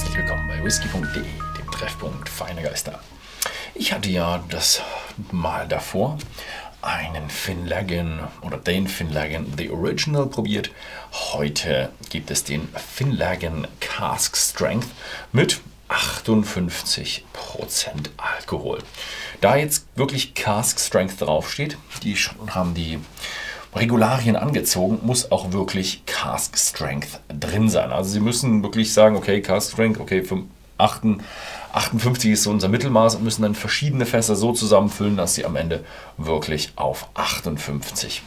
herzlich willkommen bei whisky.de, dem Treffpunkt Feine Geister. Ich hatte ja das Mal davor einen Finlagan oder den Finlagan The Original probiert. Heute gibt es den Finlagan Cask Strength mit 58% Alkohol. Da jetzt wirklich Cask Strength draufsteht, die haben die Regularien angezogen, muss auch wirklich Cask Strength drin sein. Also Sie müssen wirklich sagen, okay, Cask Strength, okay, 58 ist so unser Mittelmaß und müssen dann verschiedene Fässer so zusammenfüllen, dass sie am Ende wirklich auf 58%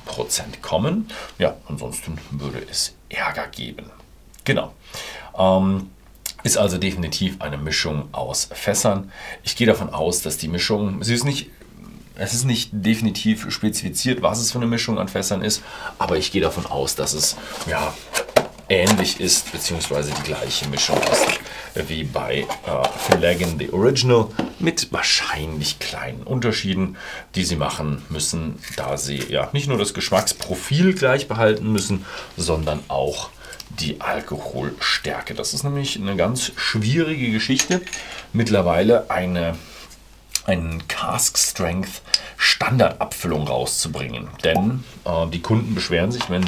kommen. Ja, ansonsten würde es Ärger geben. Genau. Ähm, ist also definitiv eine Mischung aus Fässern. Ich gehe davon aus, dass die Mischung, sie ist nicht es ist nicht definitiv spezifiziert, was es für eine Mischung an Fässern ist, aber ich gehe davon aus, dass es ja, ähnlich ist, beziehungsweise die gleiche Mischung ist wie bei äh, Finlagan The Original, mit wahrscheinlich kleinen Unterschieden, die sie machen müssen, da sie ja nicht nur das Geschmacksprofil gleich behalten müssen, sondern auch die Alkoholstärke. Das ist nämlich eine ganz schwierige Geschichte. Mittlerweile eine einen Cask Strength Standardabfüllung rauszubringen. Denn äh, die Kunden beschweren sich, wenn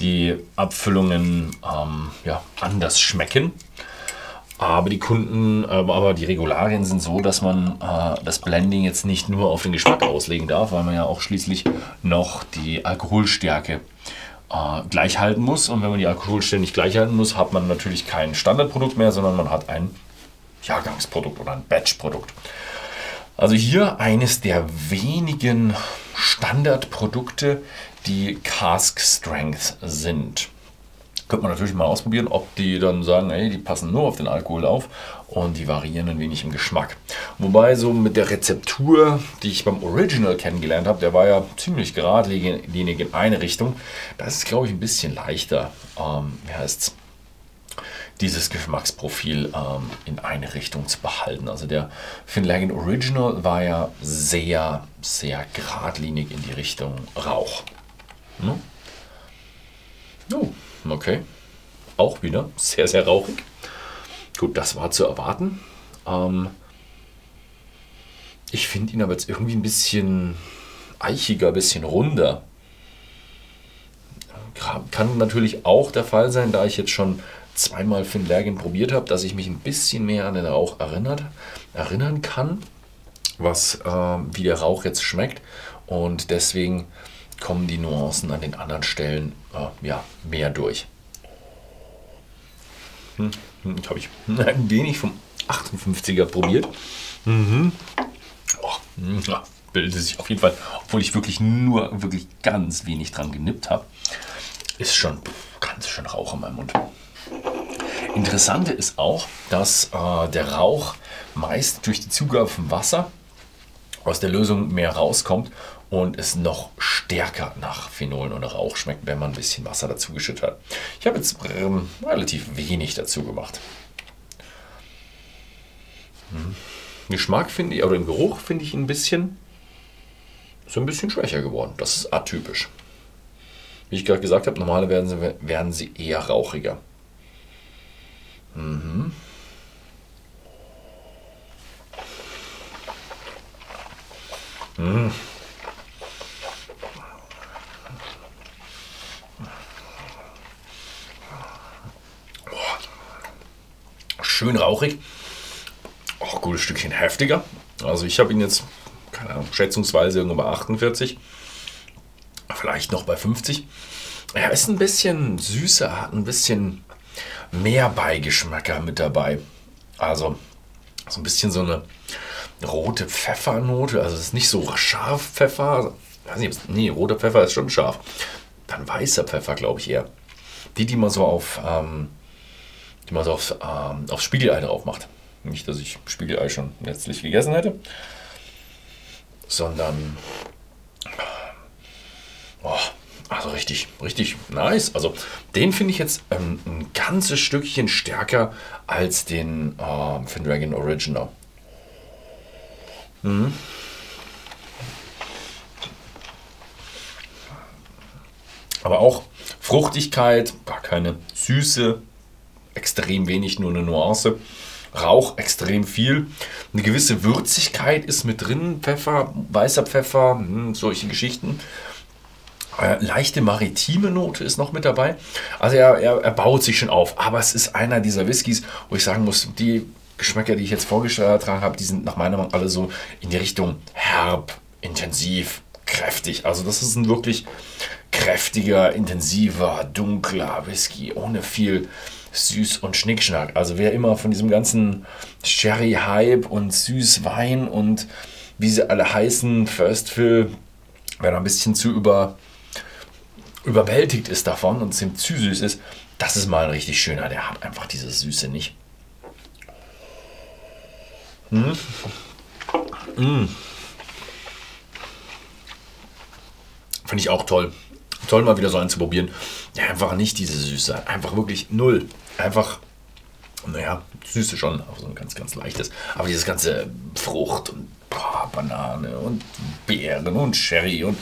die Abfüllungen ähm, ja, anders schmecken. Aber die Kunden, äh, aber die Regularien sind so, dass man äh, das Blending jetzt nicht nur auf den Geschmack auslegen darf, weil man ja auch schließlich noch die Alkoholstärke äh, gleich halten muss. Und wenn man die Alkoholstärke nicht gleich halten muss, hat man natürlich kein Standardprodukt mehr, sondern man hat ein Jahrgangsprodukt oder ein Batchprodukt. Also hier eines der wenigen Standardprodukte, die Cask Strength sind. Könnte man natürlich mal ausprobieren, ob die dann sagen, ey, die passen nur auf den Alkohol auf und die variieren ein wenig im Geschmack. Wobei so mit der Rezeptur, die ich beim Original kennengelernt habe, der war ja ziemlich geradlinig in eine Richtung. Das ist, glaube ich, ein bisschen leichter. Ähm, wie heißt es? Dieses Geschmacksprofil ähm, in eine Richtung zu behalten. Also der Finlagan Original war ja sehr, sehr geradlinig in die Richtung Rauch. Hm? Oh, okay. Auch wieder sehr, sehr rauchig. Gut, das war zu erwarten. Ähm, ich finde ihn aber jetzt irgendwie ein bisschen eichiger, ein bisschen runder. Kann natürlich auch der Fall sein, da ich jetzt schon zweimal Finlagen probiert habe, dass ich mich ein bisschen mehr an den Rauch erinnert, erinnern kann, was, äh, wie der Rauch jetzt schmeckt. Und deswegen kommen die Nuancen an den anderen Stellen äh, ja, mehr durch. Hm, hm habe ich ein wenig vom 58er probiert. Mhm. Oh, ja, bildet sich auf jeden Fall, obwohl ich wirklich nur wirklich ganz wenig dran genippt habe, ist schon ganz schön Rauch in meinem Mund. Interessante ist auch, dass äh, der Rauch meist durch die Zugabe von Wasser aus der Lösung mehr rauskommt und es noch stärker nach Phenolen oder Rauch schmeckt, wenn man ein bisschen Wasser dazu geschüttet hat. Ich habe jetzt ähm, relativ wenig dazu gemacht. Hm. Geschmack finde ich, oder im Geruch finde ich ein bisschen, so ein bisschen schwächer geworden. Das ist atypisch. Wie ich gerade gesagt habe, normalerweise werden sie, werden sie eher rauchiger. Mhm. Mhm. Schön rauchig. Auch gutes Stückchen heftiger. Also ich habe ihn jetzt, keine Ahnung, schätzungsweise irgendwo bei 48. Vielleicht noch bei 50. Er ist ein bisschen süßer, hat ein bisschen mehr Beigeschmäcker mit dabei. Also so ein bisschen so eine rote Pfeffernote. Also es ist nicht so scharf Pfeffer. Nicht, nee, roter Pfeffer ist schon scharf. Dann weißer Pfeffer, glaube ich eher. Die, die man so auf, ähm, die man so auf, ähm, aufs Spiegelei drauf macht. Nicht, dass ich Spiegelei schon letztlich gegessen hätte, sondern oh, also richtig, richtig nice. Also den finde ich jetzt ähm, ein ganzes Stückchen stärker als den äh, Findragon Original. Mhm. Aber auch Fruchtigkeit, gar keine Süße, extrem wenig, nur eine Nuance. Rauch extrem viel. Eine gewisse Würzigkeit ist mit drin. Pfeffer, weißer Pfeffer, hm, solche Geschichten. Äh, leichte maritime Note ist noch mit dabei. Also er, er, er baut sich schon auf. Aber es ist einer dieser Whiskys, wo ich sagen muss, die Geschmäcker, die ich jetzt vorgetragen habe, die sind nach meiner Meinung alle so in die Richtung herb, intensiv, kräftig. Also das ist ein wirklich kräftiger, intensiver, dunkler Whisky ohne viel süß und Schnickschnack. Also wer immer von diesem ganzen Sherry-Hype und Süßwein und wie sie alle heißen, First Fill, wer da ein bisschen zu über, überwältigt ist davon und es zu süß ist, das ist mal ein richtig schöner. Der hat einfach diese Süße nicht. Hm? Hm. Finde ich auch toll. Toll, mal wieder so einen zu probieren. Ja, einfach nicht diese Süße hat. Einfach wirklich null. Einfach, naja, Süße schon, aber so ein ganz, ganz leichtes. Aber dieses ganze Frucht und boah, Banane und Beeren und Sherry und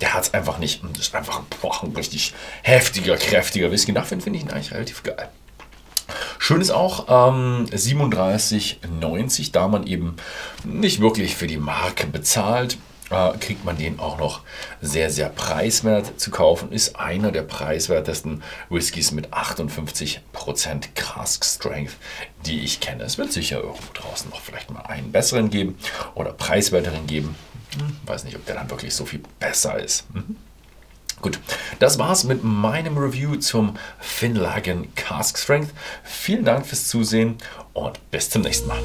der hat es einfach nicht. Und das ist einfach boah, ein richtig heftiger, kräftiger Whisky. Dafür finde ich ihn eigentlich relativ geil. Schön ist auch ähm, 37,90, da man eben nicht wirklich für die Marke bezahlt, äh, kriegt man den auch noch sehr, sehr preiswert zu kaufen. Ist einer der preiswertesten Whiskys mit 58% Cask Strength, die ich kenne. Es wird sicher irgendwo draußen noch vielleicht mal einen besseren geben oder preiswerteren geben. Hm, weiß nicht, ob der dann wirklich so viel besser ist. Mhm. Gut, das war's mit meinem Review zum Finlagen Cask Strength. Vielen Dank fürs Zusehen und bis zum nächsten Mal.